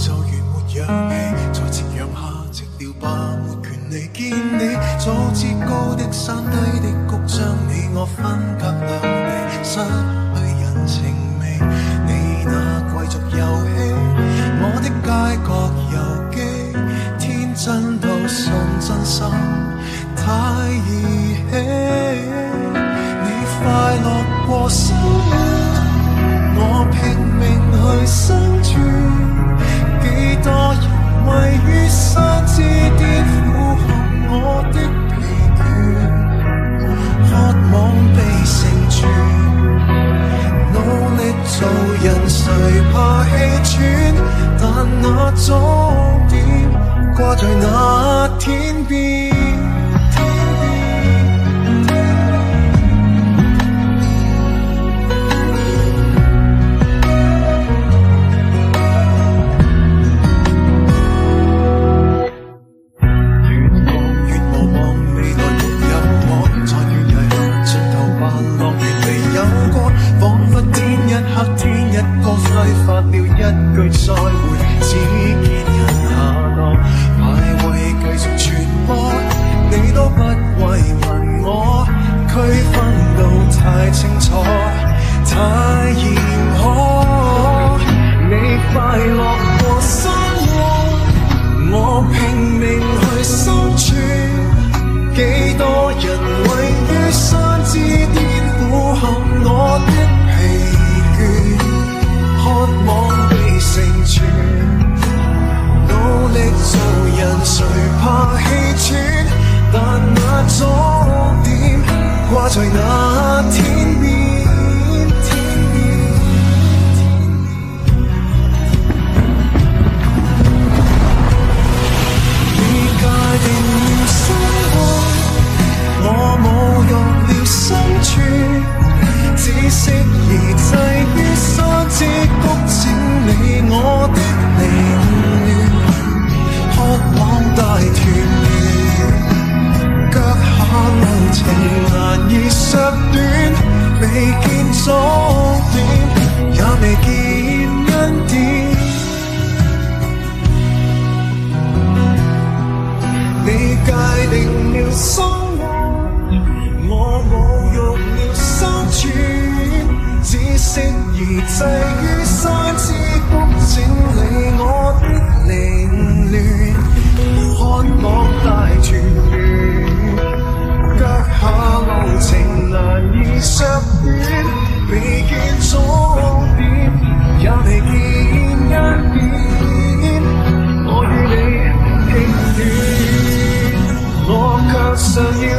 就如没氧气在夕阳下寂寥吧没权利见你。早知高的山低的谷将你我分隔。谁怕气喘？但那终点挂在那天边再会只见人下堕爱会继续传播。你都不慰问我区分到太清楚。情难以缩短，未见终点，也未见恩典。你界定了生我我侮辱了心存，只剩而祭于。